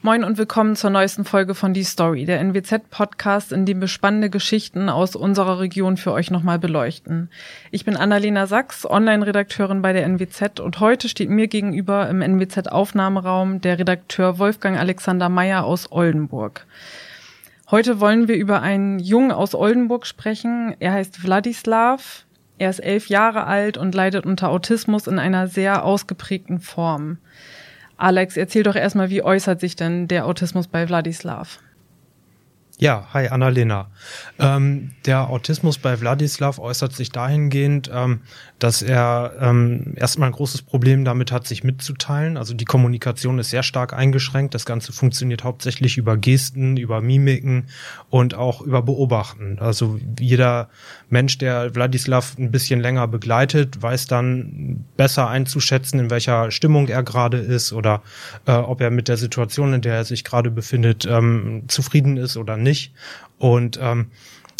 Moin und willkommen zur neuesten Folge von Die Story, der NWZ-Podcast, in dem wir spannende Geschichten aus unserer Region für euch nochmal beleuchten. Ich bin Annalena Sachs, Online-Redakteurin bei der NWZ und heute steht mir gegenüber im NWZ-Aufnahmeraum der Redakteur Wolfgang Alexander Meyer aus Oldenburg. Heute wollen wir über einen Jungen aus Oldenburg sprechen. Er heißt Wladislav. Er ist elf Jahre alt und leidet unter Autismus in einer sehr ausgeprägten Form. Alex, erzähl doch erstmal, wie äußert sich denn der Autismus bei Wladislav? Ja, hi Annalena. Ähm, der Autismus bei Wladislav äußert sich dahingehend, ähm, dass er ähm, erstmal ein großes Problem damit hat, sich mitzuteilen. Also die Kommunikation ist sehr stark eingeschränkt. Das Ganze funktioniert hauptsächlich über Gesten, über Mimiken und auch über Beobachten. Also jeder Mensch, der Wladislav ein bisschen länger begleitet, weiß dann besser einzuschätzen, in welcher Stimmung er gerade ist oder äh, ob er mit der Situation, in der er sich gerade befindet, ähm, zufrieden ist oder nicht. Und ähm,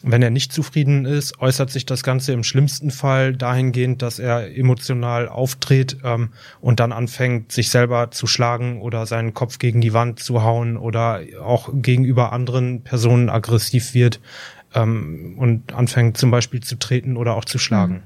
wenn er nicht zufrieden ist, äußert sich das Ganze im schlimmsten Fall dahingehend, dass er emotional auftritt ähm, und dann anfängt, sich selber zu schlagen oder seinen Kopf gegen die Wand zu hauen oder auch gegenüber anderen Personen aggressiv wird ähm, und anfängt zum Beispiel zu treten oder auch zu schlagen. Hm.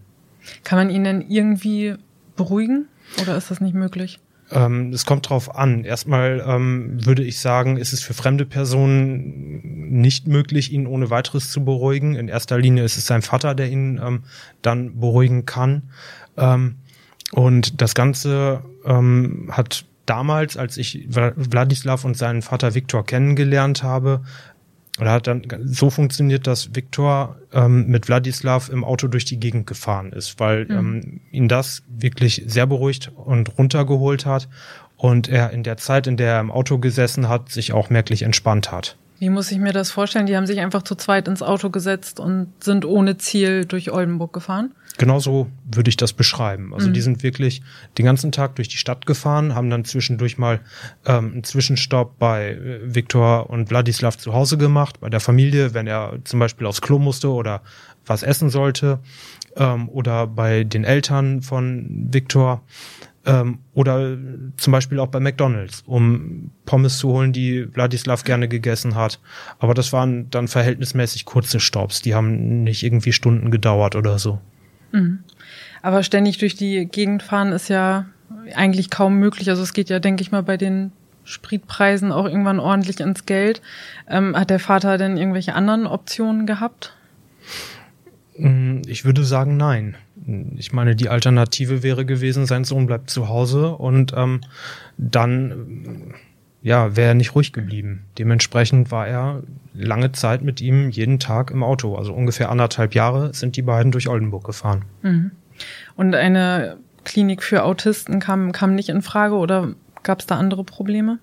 Kann man ihn denn irgendwie beruhigen oder ist das nicht möglich? Ähm, es kommt drauf an. Erstmal ähm, würde ich sagen, ist es für fremde Personen nicht möglich, ihn ohne weiteres zu beruhigen. In erster Linie ist es sein Vater, der ihn ähm, dann beruhigen kann. Ähm, und das Ganze ähm, hat damals, als ich Wladislav und seinen Vater Viktor kennengelernt habe, oder hat dann so funktioniert, dass Viktor ähm, mit Wladislav im Auto durch die Gegend gefahren ist, weil mhm. ähm, ihn das wirklich sehr beruhigt und runtergeholt hat und er in der Zeit, in der er im Auto gesessen hat, sich auch merklich entspannt hat. Wie muss ich mir das vorstellen? Die haben sich einfach zu zweit ins Auto gesetzt und sind ohne Ziel durch Oldenburg gefahren? Genauso würde ich das beschreiben. Also mhm. die sind wirklich den ganzen Tag durch die Stadt gefahren, haben dann zwischendurch mal ähm, einen Zwischenstopp bei äh, Viktor und Wladislav zu Hause gemacht, bei der Familie, wenn er zum Beispiel aufs Klo musste oder was essen sollte, ähm, oder bei den Eltern von Viktor ähm, oder zum Beispiel auch bei McDonalds, um Pommes zu holen, die Wladislav gerne gegessen hat. Aber das waren dann verhältnismäßig kurze Stops, die haben nicht irgendwie Stunden gedauert oder so. Mhm. Aber ständig durch die Gegend fahren ist ja eigentlich kaum möglich. Also es geht ja, denke ich mal, bei den Spritpreisen auch irgendwann ordentlich ins Geld. Ähm, hat der Vater denn irgendwelche anderen Optionen gehabt? Mm, ich würde sagen, nein. Ich meine, die Alternative wäre gewesen, sein Sohn bleibt zu Hause und ähm, dann ja, wäre er nicht ruhig geblieben. Dementsprechend war er lange Zeit mit ihm jeden Tag im Auto. Also ungefähr anderthalb Jahre sind die beiden durch Oldenburg gefahren. Mhm. Und eine Klinik für Autisten kam, kam nicht in Frage oder gab es da andere Probleme?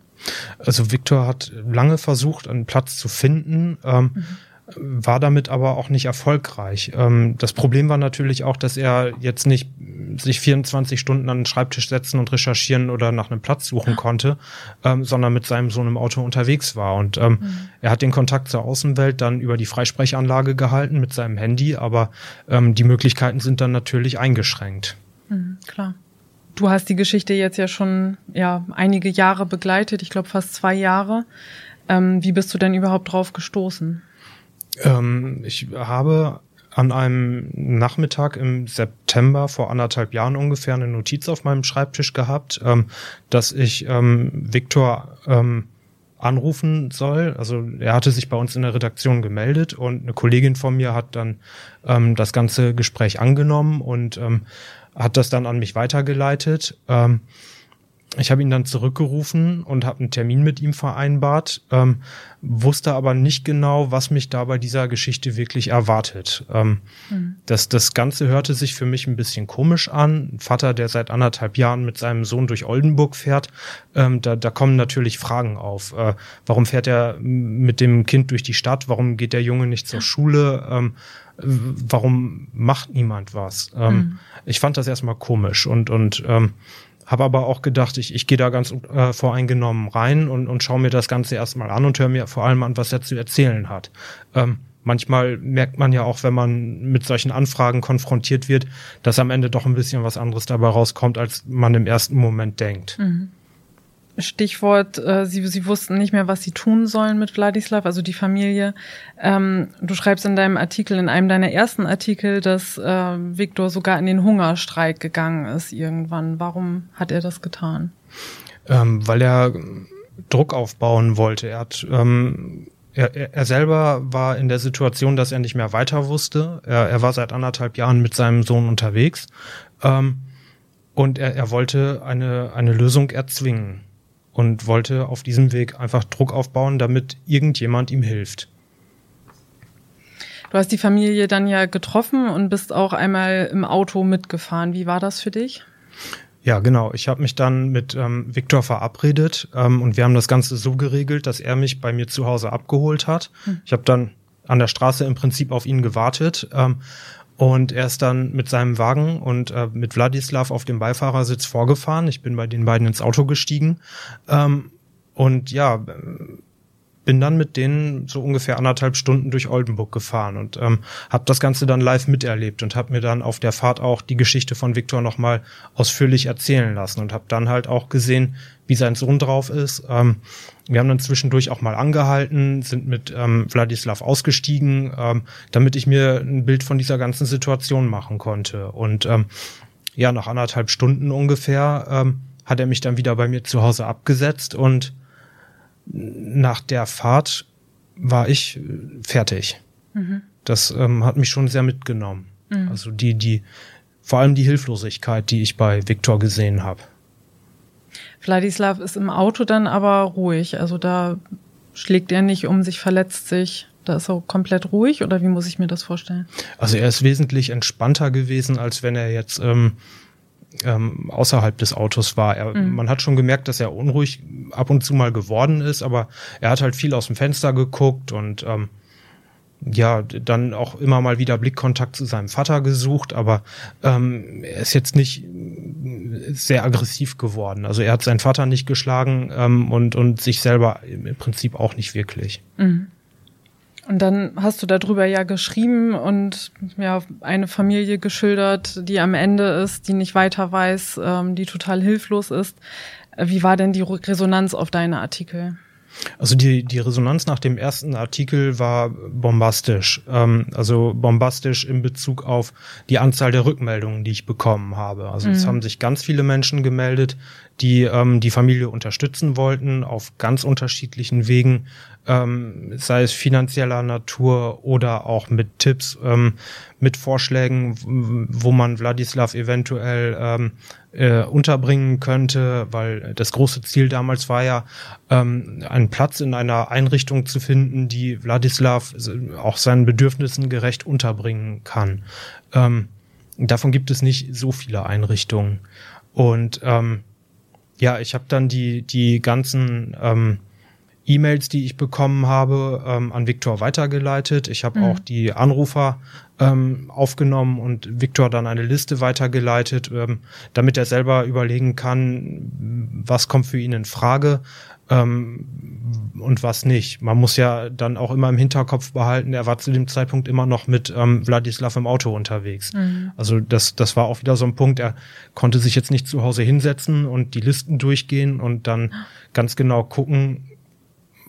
Also Viktor hat lange versucht, einen Platz zu finden. Ähm, mhm war damit aber auch nicht erfolgreich. Ähm, das Problem war natürlich auch, dass er jetzt nicht sich 24 Stunden an den Schreibtisch setzen und recherchieren oder nach einem Platz suchen konnte, ähm, sondern mit seinem Sohn im Auto unterwegs war. Und ähm, mhm. er hat den Kontakt zur Außenwelt dann über die Freisprechanlage gehalten mit seinem Handy, aber ähm, die Möglichkeiten sind dann natürlich eingeschränkt. Mhm, klar. Du hast die Geschichte jetzt ja schon ja einige Jahre begleitet, ich glaube fast zwei Jahre. Ähm, wie bist du denn überhaupt drauf gestoßen? Ähm, ich habe an einem Nachmittag im September vor anderthalb Jahren ungefähr eine Notiz auf meinem Schreibtisch gehabt, ähm, dass ich ähm, Viktor ähm, anrufen soll. Also er hatte sich bei uns in der Redaktion gemeldet und eine Kollegin von mir hat dann ähm, das ganze Gespräch angenommen und ähm, hat das dann an mich weitergeleitet. Ähm, ich habe ihn dann zurückgerufen und habe einen Termin mit ihm vereinbart, ähm, wusste aber nicht genau, was mich da bei dieser Geschichte wirklich erwartet. Ähm, mhm. das, das Ganze hörte sich für mich ein bisschen komisch an. Ein Vater, der seit anderthalb Jahren mit seinem Sohn durch Oldenburg fährt, ähm, da, da kommen natürlich Fragen auf. Äh, warum fährt er mit dem Kind durch die Stadt? Warum geht der Junge nicht zur Schule? Ähm, warum macht niemand was? Mhm. Ich fand das erstmal komisch und, und ähm, habe aber auch gedacht, ich, ich gehe da ganz äh, voreingenommen rein und, und schaue mir das Ganze erstmal an und höre mir vor allem an, was er zu erzählen hat. Ähm, manchmal merkt man ja auch, wenn man mit solchen Anfragen konfrontiert wird, dass am Ende doch ein bisschen was anderes dabei rauskommt, als man im ersten Moment denkt. Mhm. Stichwort, äh, sie, sie wussten nicht mehr, was sie tun sollen mit Wladislav, also die Familie. Ähm, du schreibst in deinem Artikel, in einem deiner ersten Artikel, dass äh, Viktor sogar in den Hungerstreik gegangen ist irgendwann. Warum hat er das getan? Ähm, weil er Druck aufbauen wollte. Er hat ähm, er, er selber war in der Situation, dass er nicht mehr weiter wusste. Er, er war seit anderthalb Jahren mit seinem Sohn unterwegs ähm, und er, er wollte eine, eine Lösung erzwingen und wollte auf diesem Weg einfach Druck aufbauen, damit irgendjemand ihm hilft. Du hast die Familie dann ja getroffen und bist auch einmal im Auto mitgefahren. Wie war das für dich? Ja, genau. Ich habe mich dann mit ähm, Viktor verabredet ähm, und wir haben das Ganze so geregelt, dass er mich bei mir zu Hause abgeholt hat. Hm. Ich habe dann an der Straße im Prinzip auf ihn gewartet ähm, und er ist dann mit seinem Wagen und äh, mit Wladislav auf dem Beifahrersitz vorgefahren. Ich bin bei den beiden ins Auto gestiegen ähm, und ja, bin dann mit denen so ungefähr anderthalb Stunden durch Oldenburg gefahren und ähm, habe das Ganze dann live miterlebt und habe mir dann auf der Fahrt auch die Geschichte von Viktor nochmal ausführlich erzählen lassen und habe dann halt auch gesehen, wie sein Sohn drauf ist. Ähm, wir haben dann zwischendurch auch mal angehalten, sind mit ähm, Wladislav ausgestiegen, ähm, damit ich mir ein Bild von dieser ganzen Situation machen konnte. Und ähm, ja, nach anderthalb Stunden ungefähr ähm, hat er mich dann wieder bei mir zu Hause abgesetzt und nach der Fahrt war ich äh, fertig. Mhm. Das ähm, hat mich schon sehr mitgenommen. Mhm. Also die, die, vor allem die Hilflosigkeit, die ich bei Viktor gesehen habe. Vladislav ist im Auto dann aber ruhig. Also da schlägt er nicht um sich, verletzt sich. Da ist er komplett ruhig oder wie muss ich mir das vorstellen? Also er ist wesentlich entspannter gewesen, als wenn er jetzt ähm, ähm, außerhalb des Autos war. Er, mhm. Man hat schon gemerkt, dass er unruhig ab und zu mal geworden ist, aber er hat halt viel aus dem Fenster geguckt und ähm, ja, dann auch immer mal wieder Blickkontakt zu seinem Vater gesucht, aber ähm, er ist jetzt nicht sehr aggressiv geworden. Also er hat seinen Vater nicht geschlagen ähm, und, und sich selber im Prinzip auch nicht wirklich. Mhm. Und dann hast du darüber ja geschrieben und ja eine Familie geschildert, die am Ende ist, die nicht weiter weiß, ähm, die total hilflos ist. Wie war denn die Resonanz auf deine Artikel? Also die, die Resonanz nach dem ersten Artikel war bombastisch. Ähm, also bombastisch in Bezug auf die Anzahl der Rückmeldungen, die ich bekommen habe. Also mhm. es haben sich ganz viele Menschen gemeldet, die ähm, die Familie unterstützen wollten auf ganz unterschiedlichen Wegen, ähm, sei es finanzieller Natur oder auch mit Tipps, ähm, mit Vorschlägen, wo man Wladislav eventuell ähm, äh, unterbringen könnte, weil das große Ziel damals war ja, ähm, einen Platz in einer Einrichtung zu finden, die Wladislav auch seinen Bedürfnissen gerecht unterbringen kann. Ähm, davon gibt es nicht so viele Einrichtungen. Und ähm, ja, ich habe dann die, die ganzen ähm, E-Mails, die ich bekommen habe, ähm, an Viktor weitergeleitet. Ich habe mhm. auch die Anrufer ähm, aufgenommen und Viktor dann eine Liste weitergeleitet, ähm, damit er selber überlegen kann, was kommt für ihn in Frage ähm, und was nicht. Man muss ja dann auch immer im Hinterkopf behalten, er war zu dem Zeitpunkt immer noch mit ähm, Wladislav im Auto unterwegs. Mhm. Also das, das war auch wieder so ein Punkt, er konnte sich jetzt nicht zu Hause hinsetzen und die Listen durchgehen und dann ganz genau gucken,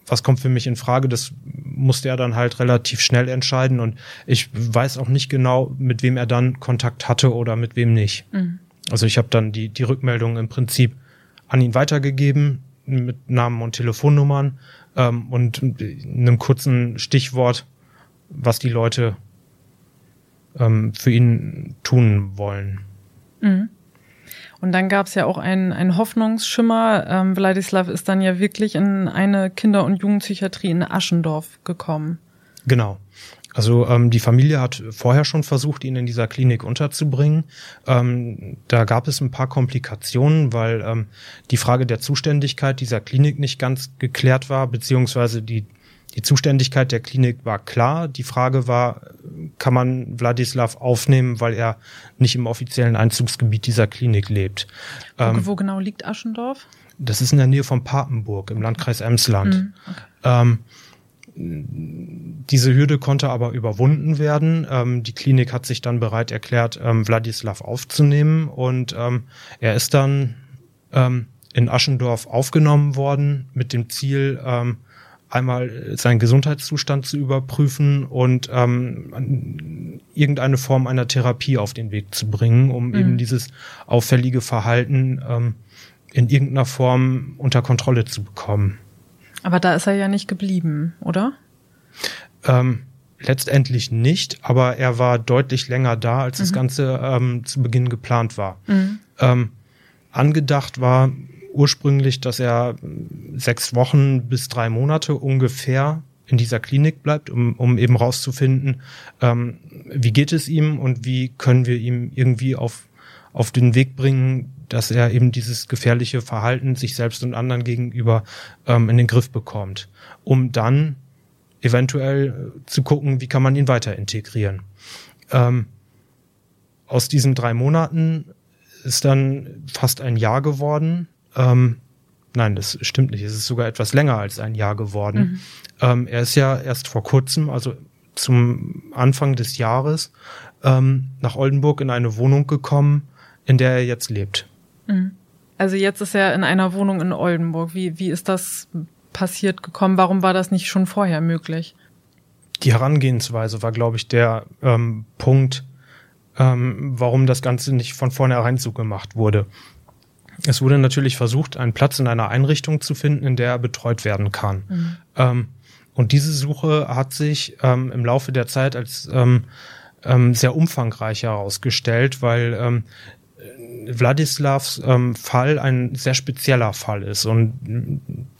was kommt für mich in Frage, das musste er dann halt relativ schnell entscheiden und ich weiß auch nicht genau, mit wem er dann Kontakt hatte oder mit wem nicht. Mhm. Also ich habe dann die, die Rückmeldung im Prinzip an ihn weitergegeben mit Namen und Telefonnummern ähm, und einem kurzen Stichwort, was die Leute ähm, für ihn tun wollen. Mhm. Und dann gab es ja auch einen, einen Hoffnungsschimmer. Ähm, Wladislav ist dann ja wirklich in eine Kinder- und Jugendpsychiatrie in Aschendorf gekommen. Genau. Also ähm, die Familie hat vorher schon versucht, ihn in dieser Klinik unterzubringen. Ähm, da gab es ein paar Komplikationen, weil ähm, die Frage der Zuständigkeit dieser Klinik nicht ganz geklärt war, beziehungsweise die die Zuständigkeit der Klinik war klar. Die Frage war, kann man Wladislav aufnehmen, weil er nicht im offiziellen Einzugsgebiet dieser Klinik lebt. Wo, ähm, wo genau liegt Aschendorf? Das ist in der Nähe von Papenburg im Landkreis Emsland. Mhm, okay. ähm, diese Hürde konnte aber überwunden werden. Ähm, die Klinik hat sich dann bereit erklärt, ähm, Wladislav aufzunehmen und ähm, er ist dann ähm, in Aschendorf aufgenommen worden mit dem Ziel, ähm, einmal seinen Gesundheitszustand zu überprüfen und ähm, irgendeine Form einer Therapie auf den Weg zu bringen, um mhm. eben dieses auffällige Verhalten ähm, in irgendeiner Form unter Kontrolle zu bekommen. Aber da ist er ja nicht geblieben, oder? Ähm, letztendlich nicht, aber er war deutlich länger da, als mhm. das Ganze ähm, zu Beginn geplant war. Mhm. Ähm, angedacht war ursprünglich, dass er sechs Wochen bis drei Monate ungefähr in dieser Klinik bleibt, um, um eben rauszufinden, ähm, wie geht es ihm und wie können wir ihm irgendwie auf, auf den Weg bringen, dass er eben dieses gefährliche Verhalten sich selbst und anderen gegenüber ähm, in den Griff bekommt, um dann eventuell zu gucken, wie kann man ihn weiter integrieren. Ähm, aus diesen drei Monaten ist dann fast ein Jahr geworden. Ähm, nein, das stimmt nicht. Es ist sogar etwas länger als ein Jahr geworden. Mhm. Ähm, er ist ja erst vor kurzem, also zum Anfang des Jahres, ähm, nach Oldenburg in eine Wohnung gekommen, in der er jetzt lebt. Mhm. Also jetzt ist er in einer Wohnung in Oldenburg. Wie, wie ist das passiert gekommen? Warum war das nicht schon vorher möglich? Die Herangehensweise war, glaube ich, der ähm, Punkt, ähm, warum das Ganze nicht von vornherein so gemacht wurde. Es wurde natürlich versucht, einen Platz in einer Einrichtung zu finden, in der er betreut werden kann. Mhm. Ähm, und diese Suche hat sich ähm, im Laufe der Zeit als ähm, ähm, sehr umfangreich herausgestellt, weil ähm, Wladislavs ähm, Fall ein sehr spezieller Fall ist und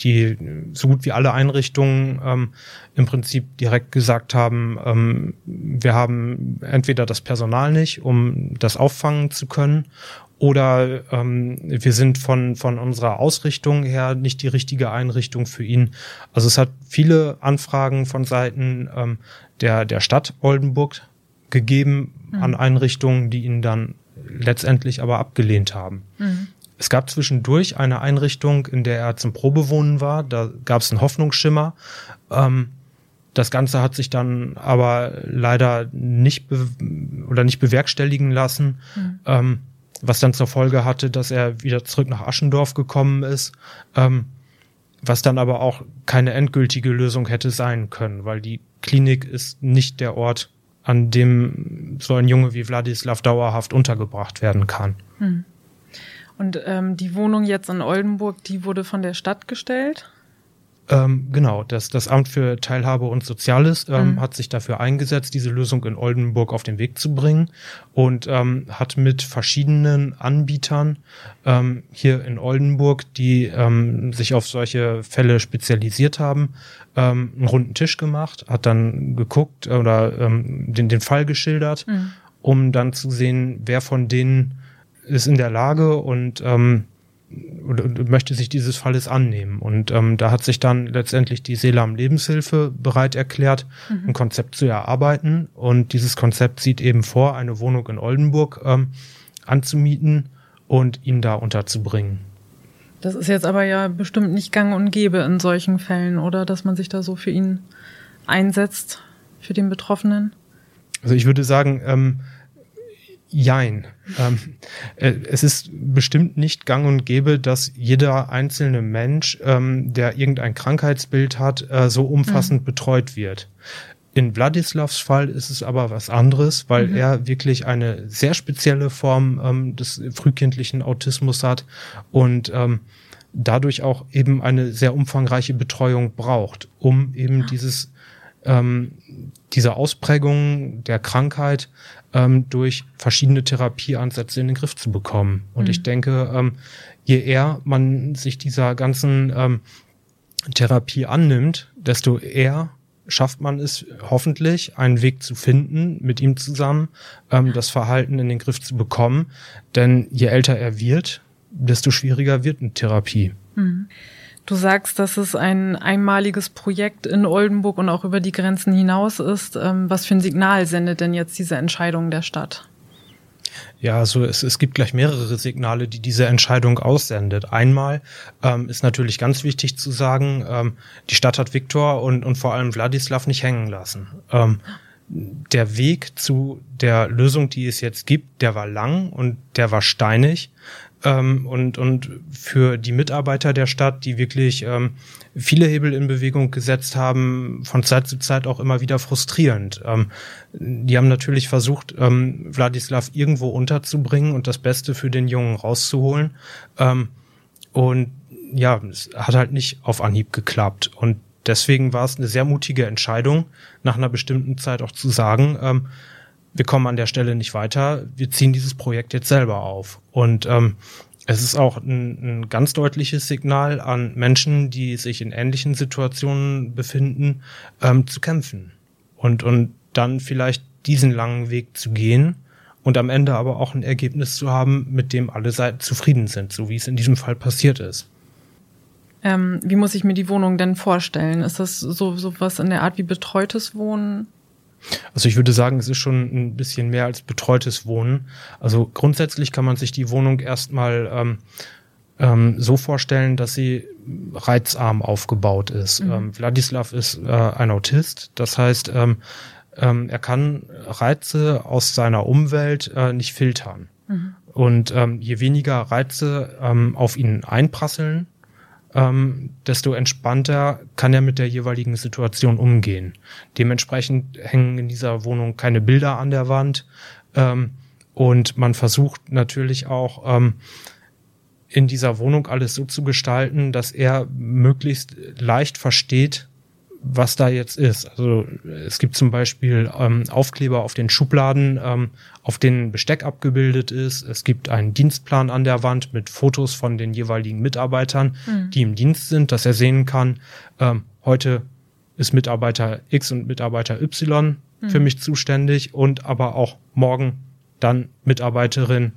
die so gut wie alle Einrichtungen ähm, im Prinzip direkt gesagt haben, ähm, wir haben entweder das Personal nicht, um das auffangen zu können, oder ähm, wir sind von, von unserer Ausrichtung her nicht die richtige Einrichtung für ihn. Also es hat viele Anfragen von Seiten ähm, der, der Stadt Oldenburg gegeben mhm. an Einrichtungen, die ihn dann letztendlich aber abgelehnt haben. Mhm. Es gab zwischendurch eine Einrichtung, in der er zum Probewohnen war. Da gab es einen Hoffnungsschimmer. Ähm, das Ganze hat sich dann aber leider nicht oder nicht bewerkstelligen lassen. Mhm. Ähm, was dann zur Folge hatte, dass er wieder zurück nach Aschendorf gekommen ist, ähm, was dann aber auch keine endgültige Lösung hätte sein können, weil die Klinik ist nicht der Ort, an dem so ein Junge wie Wladislav dauerhaft untergebracht werden kann. Hm. Und ähm, die Wohnung jetzt in Oldenburg, die wurde von der Stadt gestellt? Ähm, genau, das, das Amt für Teilhabe und Soziales ähm, mhm. hat sich dafür eingesetzt, diese Lösung in Oldenburg auf den Weg zu bringen und ähm, hat mit verschiedenen Anbietern ähm, hier in Oldenburg, die ähm, sich auf solche Fälle spezialisiert haben, ähm, einen runden Tisch gemacht, hat dann geguckt oder ähm, den, den Fall geschildert, mhm. um dann zu sehen, wer von denen ist in der Lage und ähm, oder, möchte sich dieses Falles annehmen. Und ähm, da hat sich dann letztendlich die Selam Lebenshilfe bereit erklärt, mhm. ein Konzept zu erarbeiten. Und dieses Konzept sieht eben vor, eine Wohnung in Oldenburg ähm, anzumieten und ihn da unterzubringen. Das ist jetzt aber ja bestimmt nicht gang und gäbe in solchen Fällen, oder? Dass man sich da so für ihn einsetzt, für den Betroffenen? Also ich würde sagen, ähm, Jein. Ähm, äh, es ist bestimmt nicht gang und gäbe, dass jeder einzelne Mensch, ähm, der irgendein Krankheitsbild hat, äh, so umfassend mhm. betreut wird. In Wladislavs Fall ist es aber was anderes, weil mhm. er wirklich eine sehr spezielle Form ähm, des frühkindlichen Autismus hat und ähm, dadurch auch eben eine sehr umfangreiche Betreuung braucht, um eben dieses ähm, diese Ausprägung der Krankheit ähm, durch verschiedene Therapieansätze in den Griff zu bekommen. Und mhm. ich denke, ähm, je eher man sich dieser ganzen ähm, Therapie annimmt, desto eher schafft man es hoffentlich, einen Weg zu finden, mit ihm zusammen ähm, das Verhalten in den Griff zu bekommen. Denn je älter er wird, desto schwieriger wird eine Therapie. Mhm. Du sagst, dass es ein einmaliges Projekt in Oldenburg und auch über die Grenzen hinaus ist. Ähm, was für ein Signal sendet denn jetzt diese Entscheidung der Stadt? Ja, also es, es gibt gleich mehrere Signale, die diese Entscheidung aussendet. Einmal ähm, ist natürlich ganz wichtig zu sagen, ähm, die Stadt hat Viktor und, und vor allem Wladislav nicht hängen lassen. Ähm, der Weg zu der Lösung, die es jetzt gibt, der war lang und der war steinig. Ähm, und, und für die Mitarbeiter der Stadt, die wirklich ähm, viele Hebel in Bewegung gesetzt haben, von Zeit zu Zeit auch immer wieder frustrierend. Ähm, die haben natürlich versucht, ähm, Wladislav irgendwo unterzubringen und das Beste für den Jungen rauszuholen. Ähm, und ja, es hat halt nicht auf Anhieb geklappt. Und deswegen war es eine sehr mutige Entscheidung, nach einer bestimmten Zeit auch zu sagen, ähm, wir kommen an der Stelle nicht weiter, wir ziehen dieses Projekt jetzt selber auf. Und ähm, es ist auch ein, ein ganz deutliches Signal an Menschen, die sich in ähnlichen Situationen befinden, ähm, zu kämpfen. Und, und dann vielleicht diesen langen Weg zu gehen und am Ende aber auch ein Ergebnis zu haben, mit dem alle Seiten zufrieden sind, so wie es in diesem Fall passiert ist. Ähm, wie muss ich mir die Wohnung denn vorstellen? Ist das so, so was in der Art wie betreutes Wohnen? Also ich würde sagen, es ist schon ein bisschen mehr als betreutes Wohnen. Also grundsätzlich kann man sich die Wohnung erstmal ähm, ähm, so vorstellen, dass sie reizarm aufgebaut ist. Mhm. Ähm, Wladislav ist äh, ein Autist, das heißt, ähm, ähm, er kann Reize aus seiner Umwelt äh, nicht filtern. Mhm. Und ähm, je weniger Reize ähm, auf ihn einprasseln, ähm, desto entspannter kann er mit der jeweiligen Situation umgehen. Dementsprechend hängen in dieser Wohnung keine Bilder an der Wand ähm, und man versucht natürlich auch ähm, in dieser Wohnung alles so zu gestalten, dass er möglichst leicht versteht, was da jetzt ist. Also es gibt zum Beispiel ähm, Aufkleber auf den Schubladen, ähm, auf denen Besteck abgebildet ist. Es gibt einen Dienstplan an der Wand mit Fotos von den jeweiligen Mitarbeitern, mhm. die im Dienst sind, dass er sehen kann, ähm, heute ist Mitarbeiter X und Mitarbeiter Y mhm. für mich zuständig und aber auch morgen dann Mitarbeiterin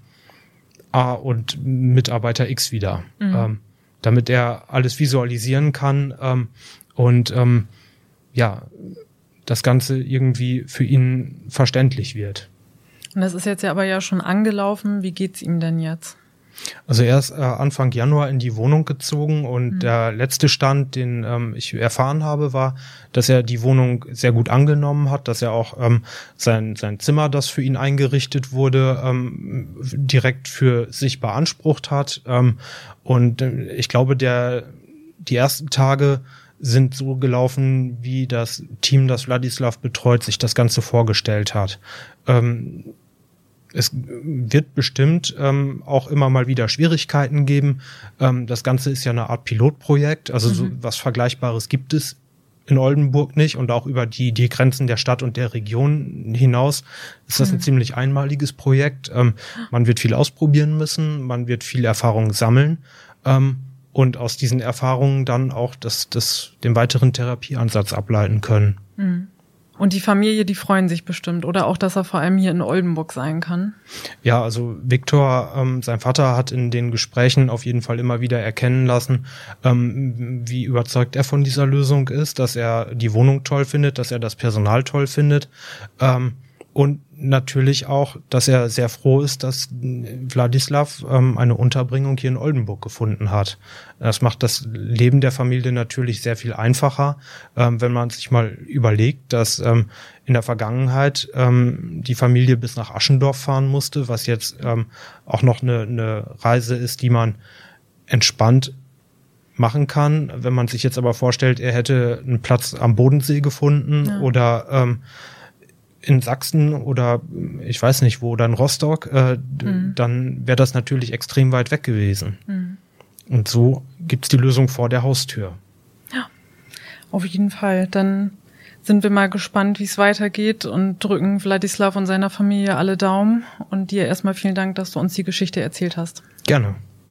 A und Mitarbeiter X wieder. Mhm. Ähm, damit er alles visualisieren kann ähm, und ähm, ja, das Ganze irgendwie für ihn verständlich wird. Und das ist jetzt ja aber ja schon angelaufen. Wie geht's ihm denn jetzt? Also er ist äh, Anfang Januar in die Wohnung gezogen und mhm. der letzte Stand, den ähm, ich erfahren habe, war, dass er die Wohnung sehr gut angenommen hat, dass er auch ähm, sein, sein Zimmer, das für ihn eingerichtet wurde, ähm, direkt für sich beansprucht hat. Ähm, und äh, ich glaube, der die ersten Tage sind so gelaufen, wie das Team, das Wladislav betreut, sich das Ganze vorgestellt hat. Ähm, es wird bestimmt ähm, auch immer mal wieder Schwierigkeiten geben. Ähm, das Ganze ist ja eine Art Pilotprojekt, also mhm. so was Vergleichbares gibt es in Oldenburg nicht und auch über die, die Grenzen der Stadt und der Region hinaus ist das ein mhm. ziemlich einmaliges Projekt. Ähm, man wird viel ausprobieren müssen, man wird viel Erfahrung sammeln. Ähm, und aus diesen Erfahrungen dann auch das, das, den weiteren Therapieansatz ableiten können. Mhm. Und die Familie, die freuen sich bestimmt, oder auch, dass er vor allem hier in Oldenburg sein kann. Ja, also Viktor, ähm, sein Vater hat in den Gesprächen auf jeden Fall immer wieder erkennen lassen, ähm, wie überzeugt er von dieser Lösung ist, dass er die Wohnung toll findet, dass er das Personal toll findet. Ähm, und natürlich auch, dass er sehr froh ist, dass Wladislav ähm, eine Unterbringung hier in Oldenburg gefunden hat. Das macht das Leben der Familie natürlich sehr viel einfacher, ähm, wenn man sich mal überlegt, dass ähm, in der Vergangenheit ähm, die Familie bis nach Aschendorf fahren musste, was jetzt ähm, auch noch eine, eine Reise ist, die man entspannt machen kann. Wenn man sich jetzt aber vorstellt, er hätte einen Platz am Bodensee gefunden ja. oder ähm, in Sachsen oder ich weiß nicht wo, dann Rostock, äh, mhm. dann wäre das natürlich extrem weit weg gewesen. Mhm. Und so gibt's die Lösung vor der Haustür. Ja, auf jeden Fall. Dann sind wir mal gespannt, wie es weitergeht und drücken Wladislav und seiner Familie alle Daumen. Und dir erstmal vielen Dank, dass du uns die Geschichte erzählt hast. Gerne.